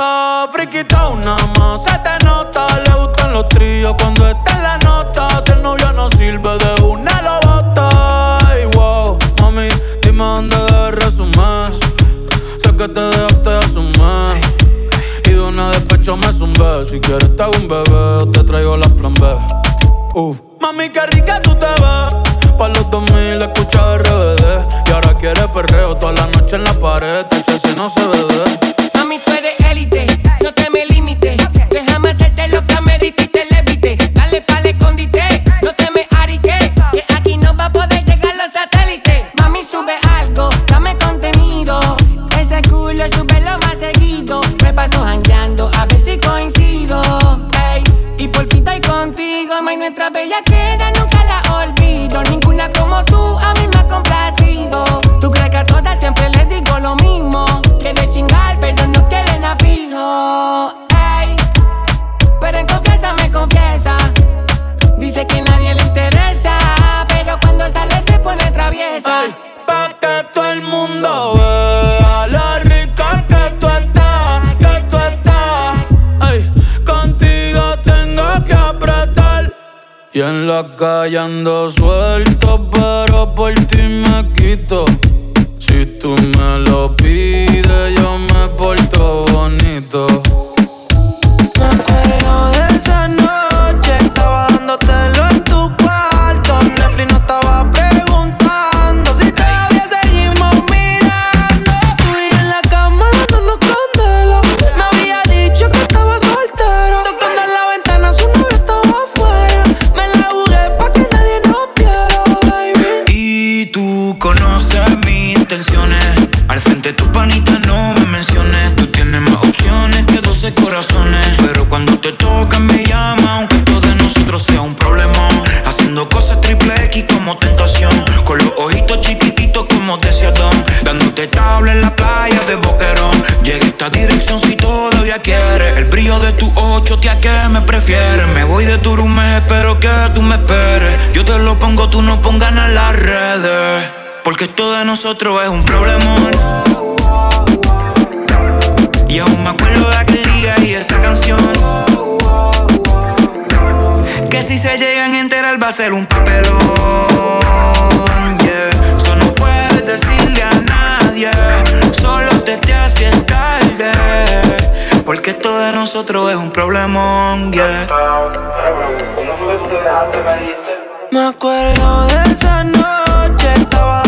nota, friki town más. Se te nota, le gustan los tríos cuando está en la nota. Si el novio no sirve de una lo bota. Ay, wow, mami, dime dónde de resumir. Sé que te dejaste de asumir. Y de una despecho me zumbé. Si quieres te hago un bebé, te traigo las plan B. Uf. Mami, qué rica tú te vas. Pa' los 2000 escucha RBD. Y ahora quiere perreo toda la noche en la pared. Te si no se bebe de élite. No te me la calle suelto, pero por ti me quito. nosotros es un problemón, yeah. Me acuerdo de esa noche, estaba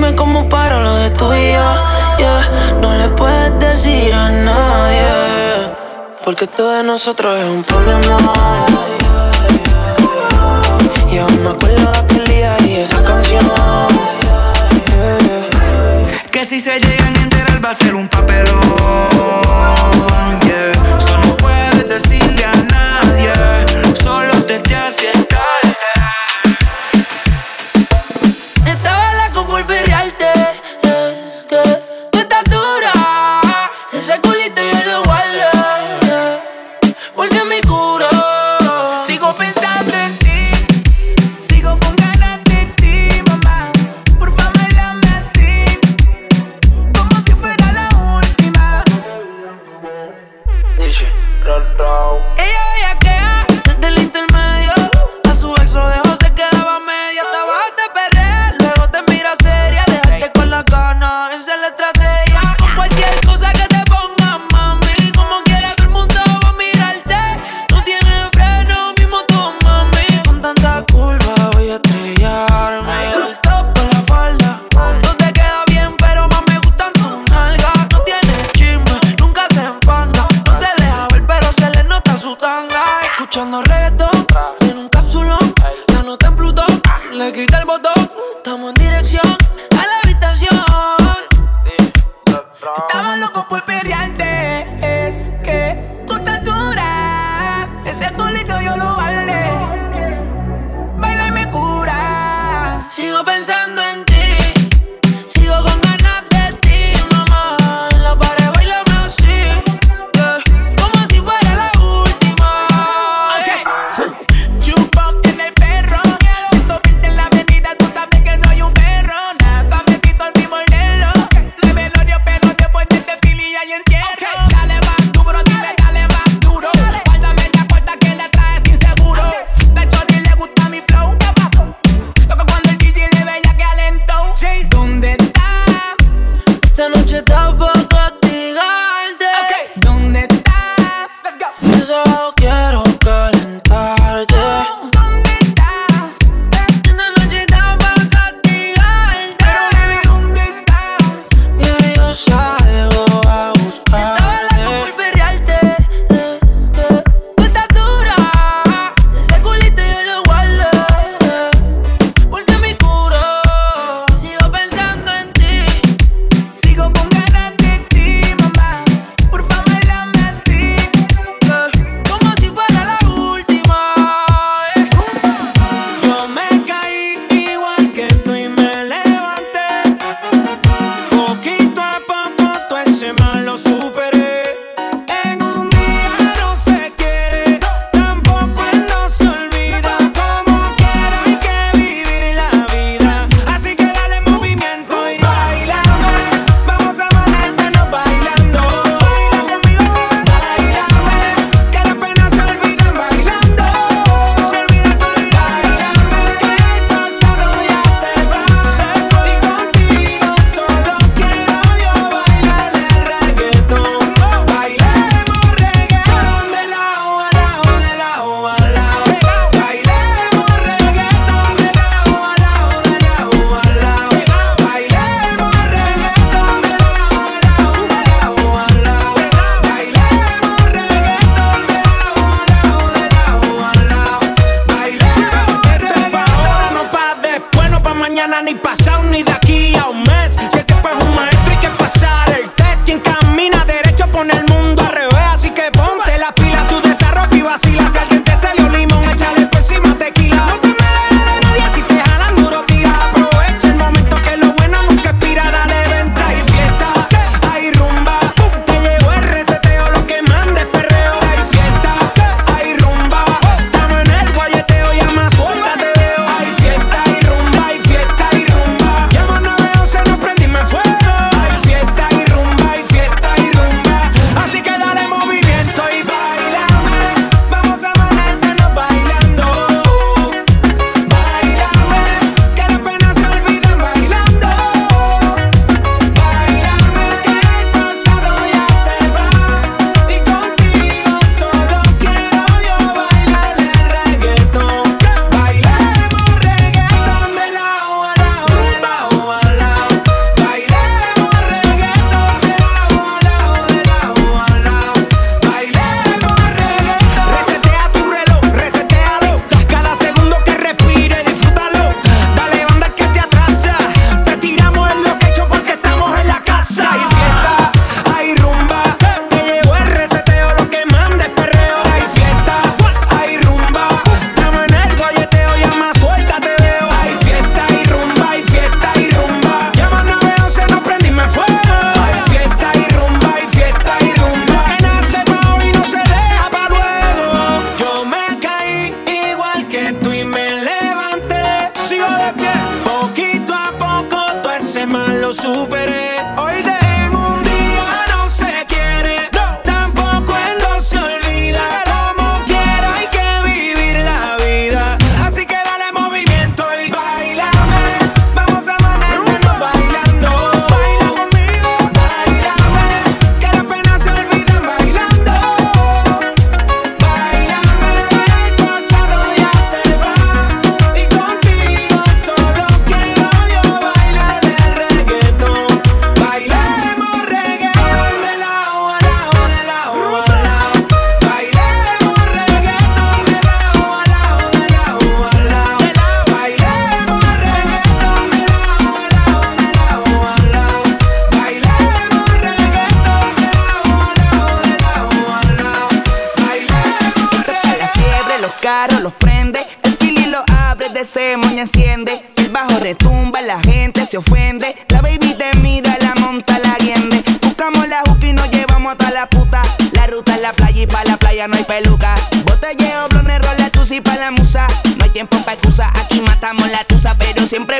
Dime cómo paro lo de tu vida, Yeah. No le puedes decir a nadie. Porque todo de nosotros es un problema. Y aún me acuerdo de aquel día y esa canción. Que si se llegan a enterar va a ser un papelón. Yeah. Eso no puedes decirle a nadie. Solo te hace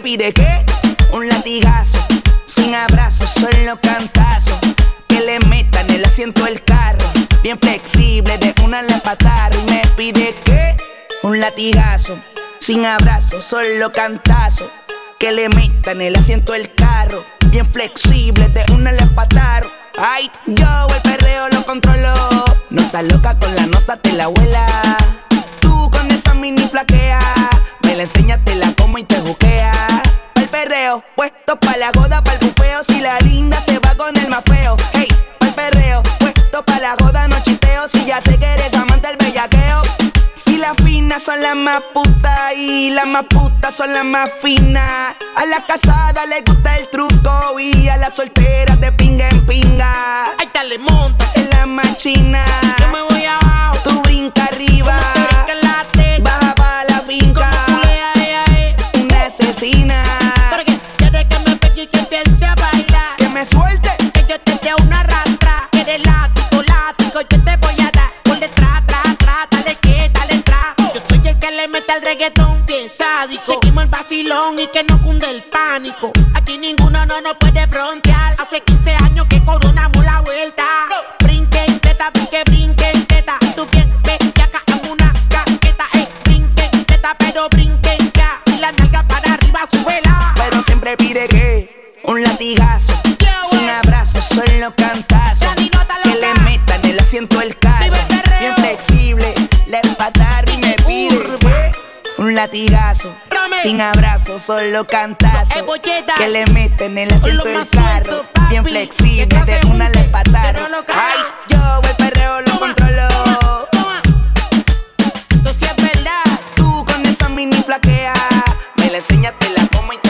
Siempre pide que un latigazo. Sin abrazos, solo cantazos. Que le metan el asiento del carro. Bien flexible, de una la patar. Y me pide que un latigazo. Sin abrazo, solo cantazo. Que le metan el asiento del carro. Bien flexible, de una le empataron. Ay, yo el perreo lo controlo. No estás loca con la nota, te la abuela. Tú con esa mini flaquea. Me la enseñas, te la como y te juquea. Puesto pa' la goda, pa' el bufeo. Si la linda se va con el más feo. Hey, el perreo, puesto pa' la goda, no chisteo. Si ya sé que eres amante del bellaqueo. Si las finas son las más putas y las más putas son las más finas. A la casada le gusta el truco y a las solteras de pinga en pinga. Ahí te le monta. En la machina. Yo me voy abajo. Tú brinca arriba. Baja pa' la finca. Una asesina. El reggaetón bien sádico. Seguimos el vacilón y que no cunde el pánico. Aquí ninguno no nos puede frontear. Hace 15 años latigazo. Sin abrazo, solo cantazo. Eh. Que le meten el asiento del carro. Bien flexible, de una un le crea. Ay, yo el perreo lo controlo. Toma. Esto sí es verdad. Tú con esa mini flaquea. Me la enseñas, te la como y te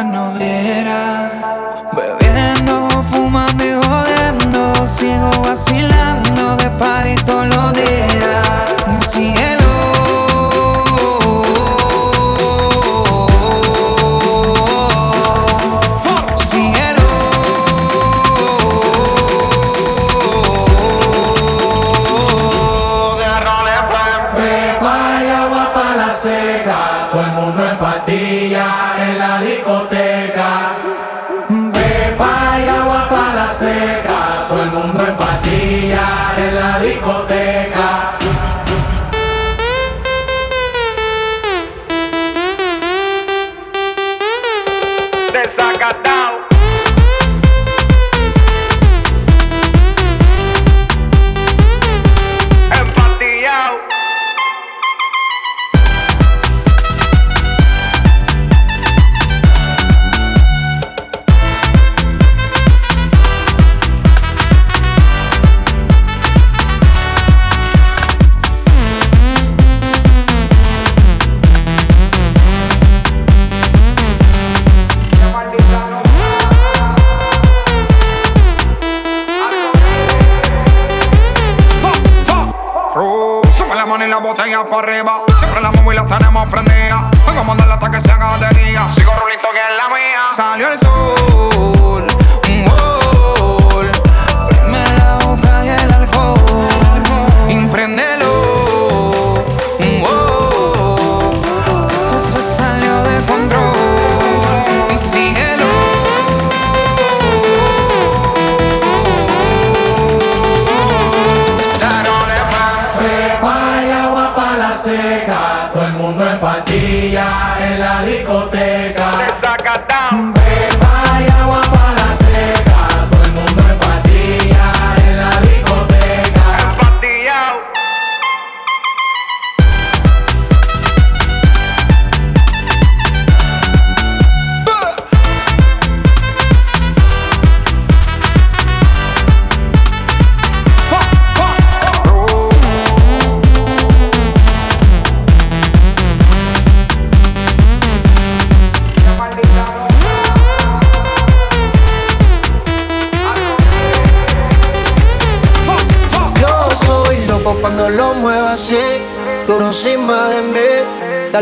Y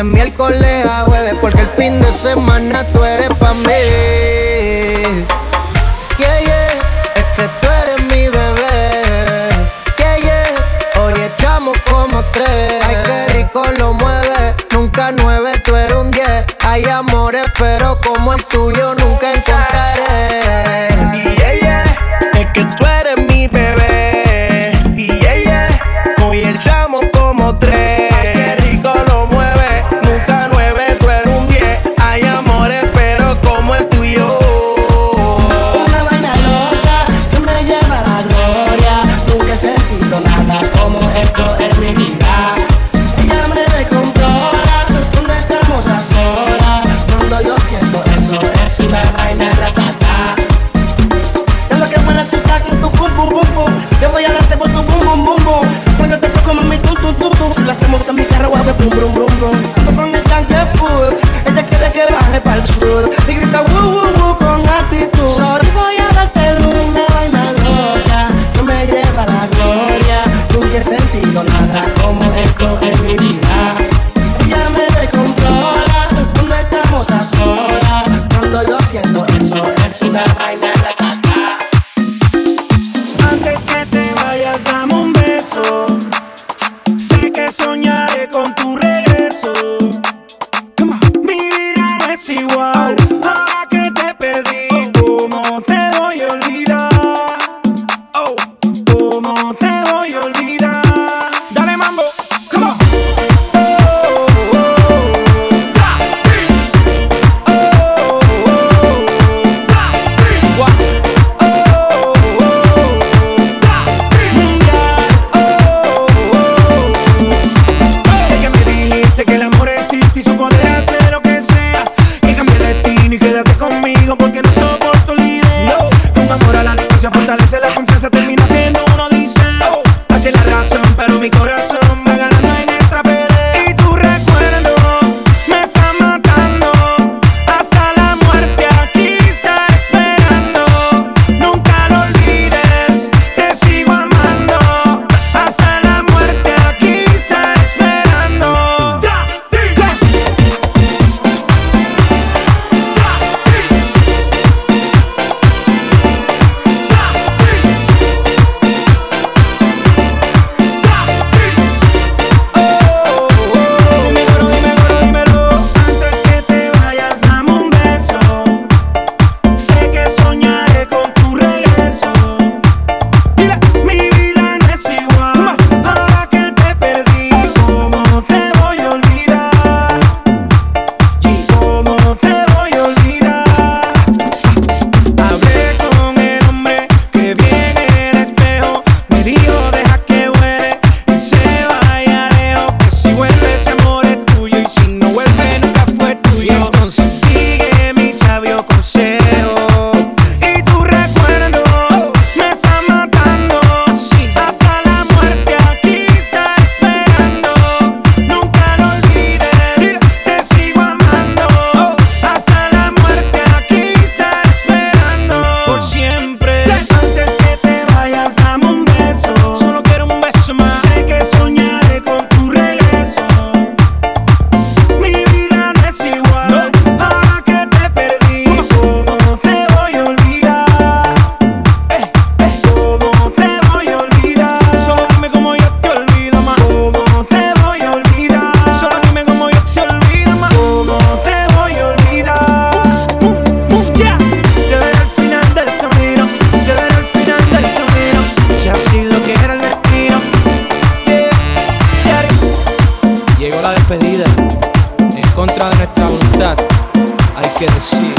de miércoles a jueves, porque el fin de semana tú eres pa' mí. Yeah, yeah, es que tú eres mi bebé. Yeah, yeah, hoy echamos como tres. Ay, qué rico lo mueve, nunca nueve, tú eres un diez. Hay amores, pero como el tuyo nunca encontraré. en contra de nuestra voluntad, hay que decir.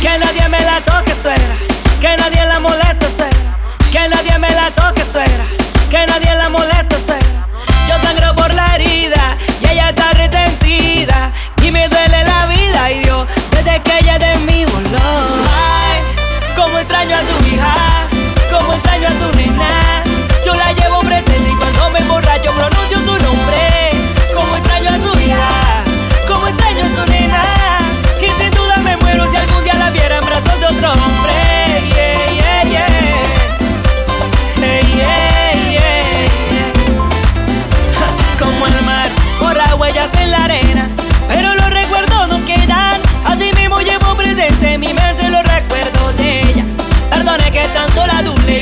Que nadie me la toque, suegra, que nadie la moleste, suegra, que nadie me la toque, suegra, que nadie la moleste, suegra. Yo sangro por la herida y ella está resentida y me duele la vida y Dios, desde que ella de mi voló. Ay, como extraño a su hija, como extraño a su nena, yo la llevo presente y cuando me borracho, bro,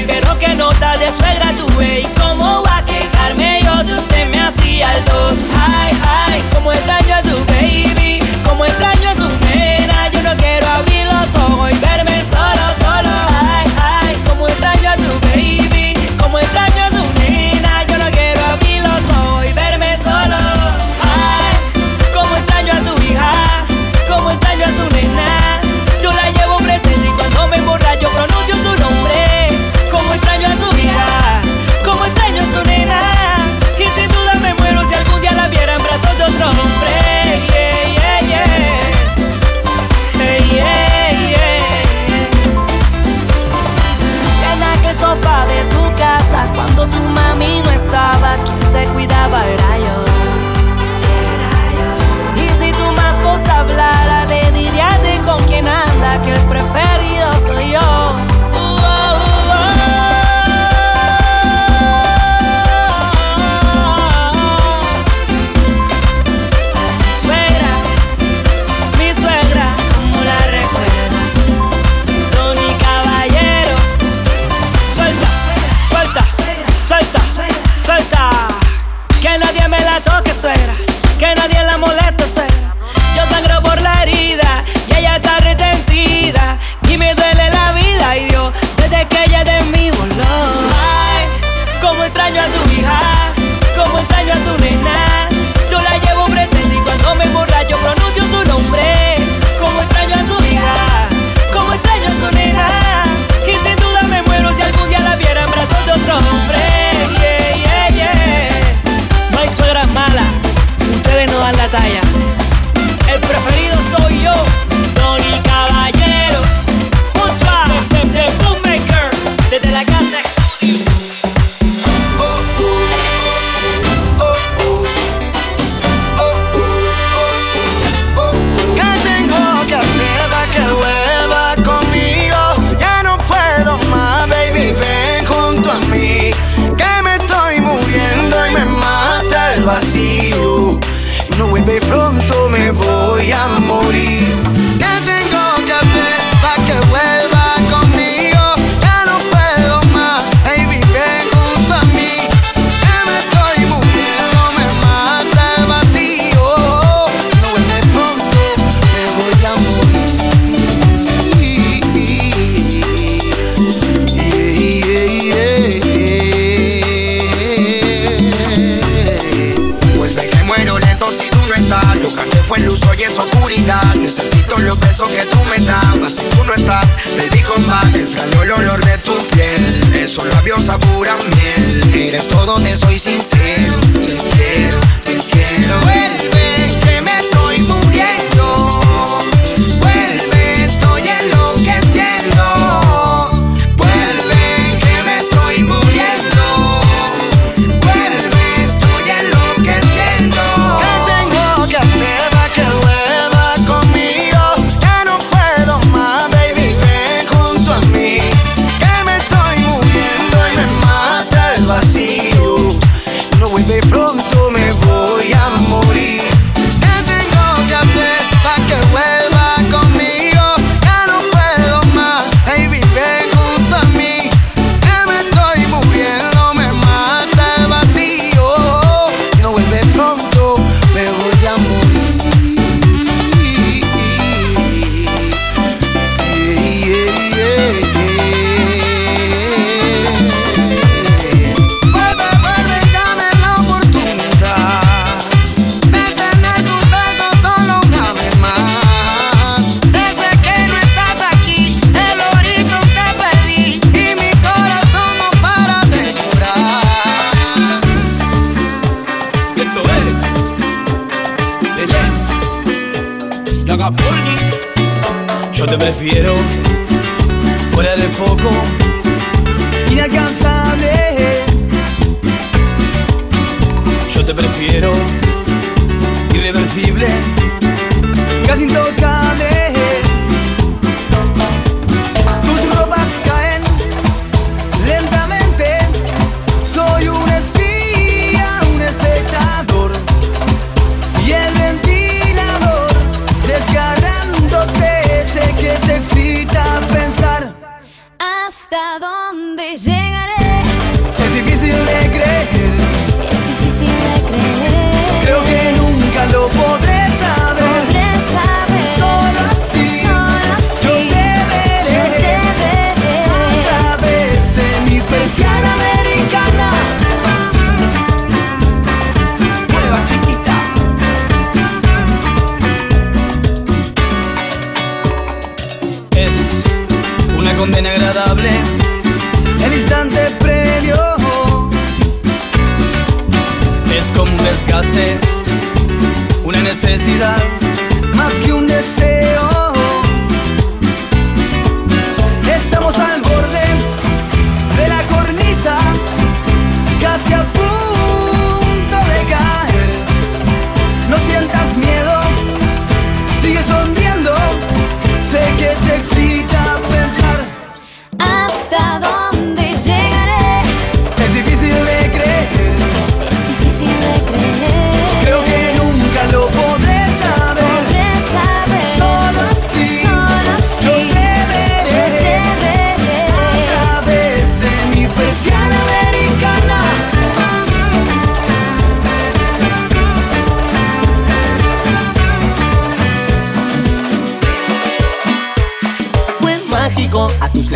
Pero qué nota de suegra tuve y cómo va a quejarme yo si usted me hacía el dos. Ay, ay.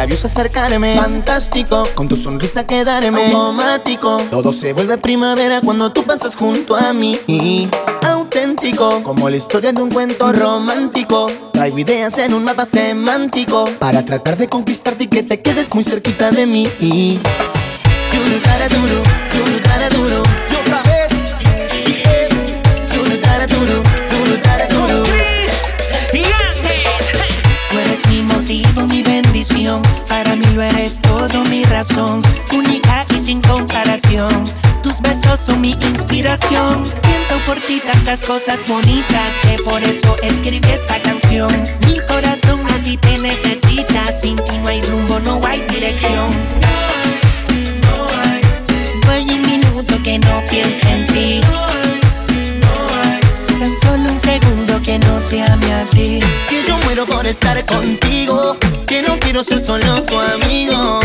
Labios acercarme. Fantástico, con tu sonrisa quedarme. Automático, todo se vuelve primavera cuando tú pasas junto a mí. Auténtico, como la historia de un cuento romántico. Traigo ideas en un mapa semántico Para tratar de conquistarte y que te quedes muy cerquita de mí. Duro, cara, duro, duro, cara, duro todo, mi razón. Única y sin comparación. Tus besos son mi inspiración. Siento por ti tantas cosas bonitas que por eso escribí esta canción. Mi corazón a ti te necesita. Sin ti no hay rumbo, no hay dirección. No hay un minuto que no piense en ti. Tan solo un segundo que no te ame a ti. Que yo muero por estar contigo. Que no quiero ser solo tu amigo.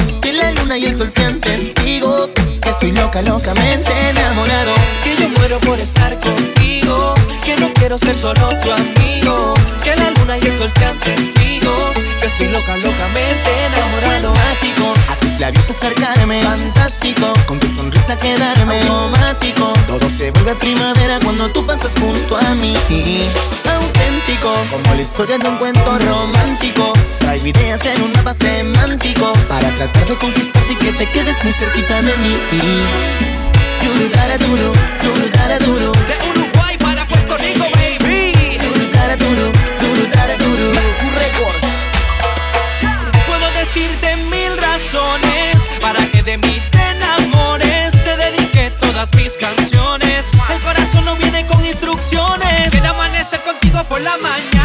Luna y el sol sean testigos. Que estoy loca, locamente enamorado. Que yo muero por estar contigo. Que no quiero ser solo tu amigo. Que la luna y el sol sean testigos. Que estoy loca, locamente enamorado. Mágico, a tus labios acercarme. Fantástico, con tu sonrisa quedarme. Automático, todo se vuelve primavera cuando tú pasas junto a mí. Auténtico, como la historia de un cuento romántico. Traigo ideas en un mapa semántico. Para tratar de conquistarte y que te quedes muy cerquita de mí. Duro, duro, duro, duro. Decirte mil razones para que de mí te enamores. Te dediqué todas mis canciones. El corazón no viene con instrucciones. Quiero amanecer contigo por la mañana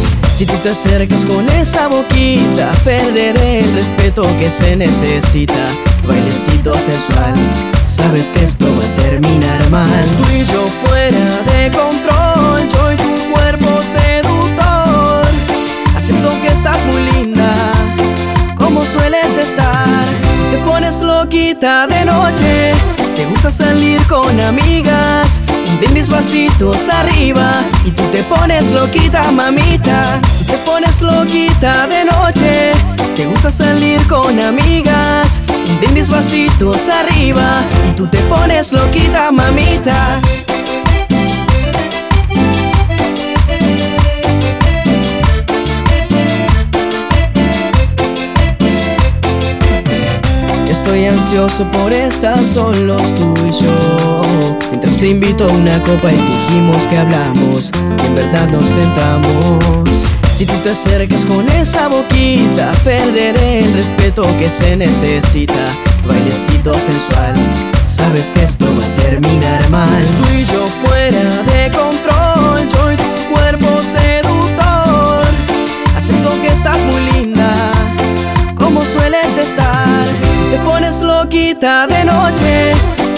Si tú te acercas con esa boquita, perderé el respeto que se necesita. Bailecito sensual, sabes que esto va a terminar mal. Tú y yo fuera de control, yo y tu cuerpo seductor. Acepto que estás muy linda, como sueles estar. Te pones loquita de noche, te gusta salir con amigas. Brindis vasitos arriba y tú te pones loquita, mamita. Te pones loquita de noche, te gusta salir con amigas. Brindis vasitos arriba y tú te pones loquita, mamita. Estoy ansioso por estar solos tú y yo Invito a una copa y fingimos que hablamos Y en verdad nos tentamos. Si tú te acercas con esa boquita Perderé el respeto que se necesita. Bailecito sensual Sabes que esto va a terminar mal. Tú y yo fuera de control Yo y tu cuerpo seductor. Acepto que estás muy linda como sueles estar. Te pones loquita de noche,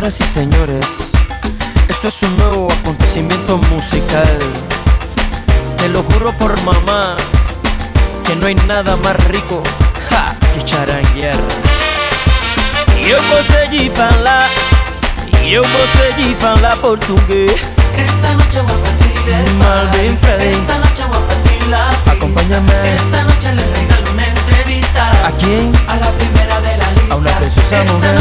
Señoras y señores, esto es un nuevo acontecimiento musical. Te lo juro por mamá, que no hay nada más rico ja, que charanguear. Eu consegui falar, eu consegui falar português. Esta noche voy a partir Mal. Esta noche voy a partir la. Acompáñame. Esta noche le regalo una entrevista. ¿A quién? A la primera de la lista. A una preciosa mujer.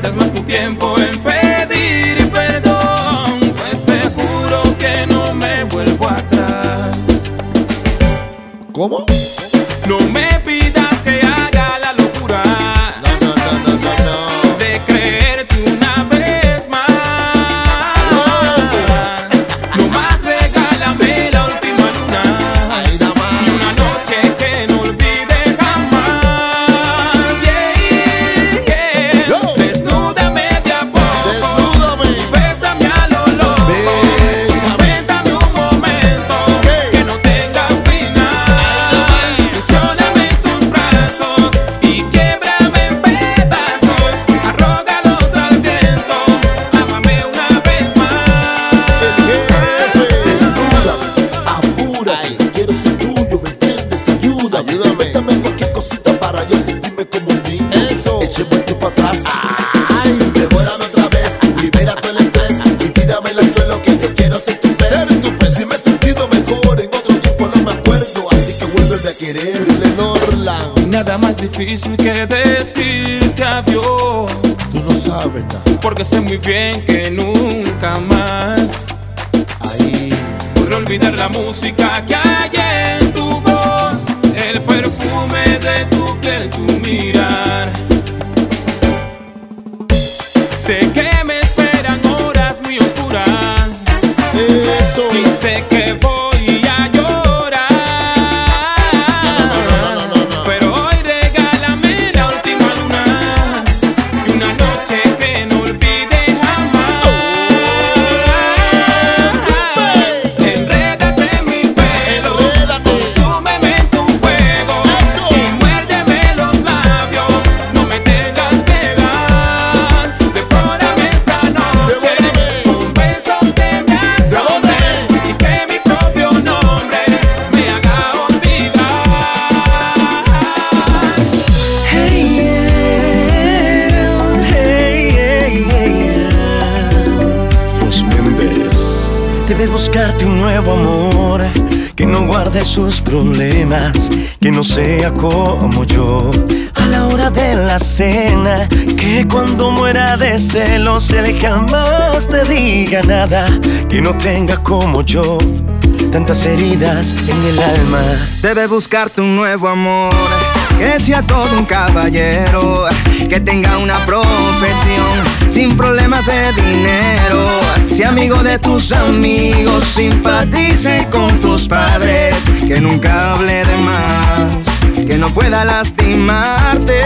Pierdas más tu tiempo bien que nunca más. Ahí. Por olvidar la música que hay en tu voz. El perfume de tu piel, tu mirar. Sé que guarde sus problemas, que no sea como yo. A la hora de la cena, que cuando muera de celos él jamás te diga nada, que no tenga como yo tantas heridas en el alma. Debes buscarte un nuevo amor que sea todo un caballero, que tenga una profesión sin problemas de dinero, sea amigo de tus amigos, simpatice con tus padres, que nunca hable de más, que no pueda lastimarte.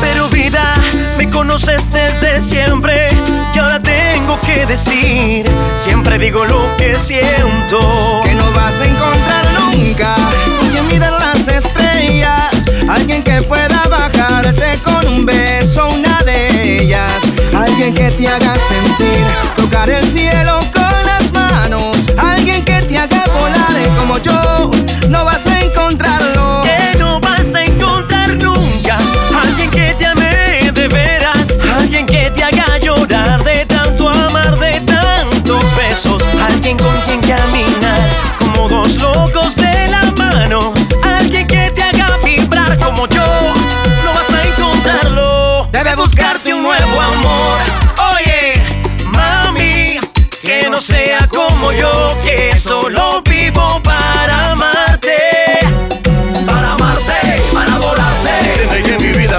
Pero vida, me conoces desde siempre y ahora tengo que decir, siempre digo lo que siento. Que no vas a encontrar nunca quien mirar las estrellas, alguien que pueda bajarte con un beso, una de ellas, alguien que te haga sentir, tocar el cielo con las manos, alguien que te haga volar como yo, no vas a encontrarlo. Que no vas a encontrar nunca. Alguien que te ame de veras, alguien que te haga llorar de tanto amar, de tantos besos, alguien con quien caminar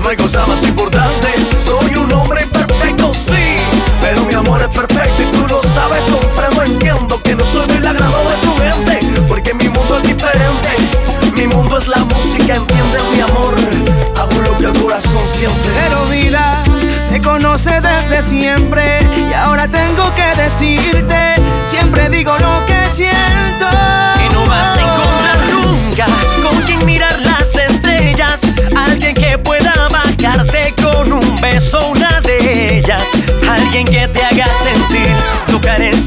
no hay más importante. Soy un hombre perfecto, sí, pero mi amor es perfecto y tú lo sabes. Comprendo, entiendo que no soy del agrado de tu mente, porque mi mundo es diferente. Mi mundo es la música, entiende mi amor. Hago lo que el corazón siente. Pero vida, me conoce desde siempre y ahora tengo que decirte, siempre digo lo que siento. Beso, una de ellas, alguien que te haga sentir, tocar el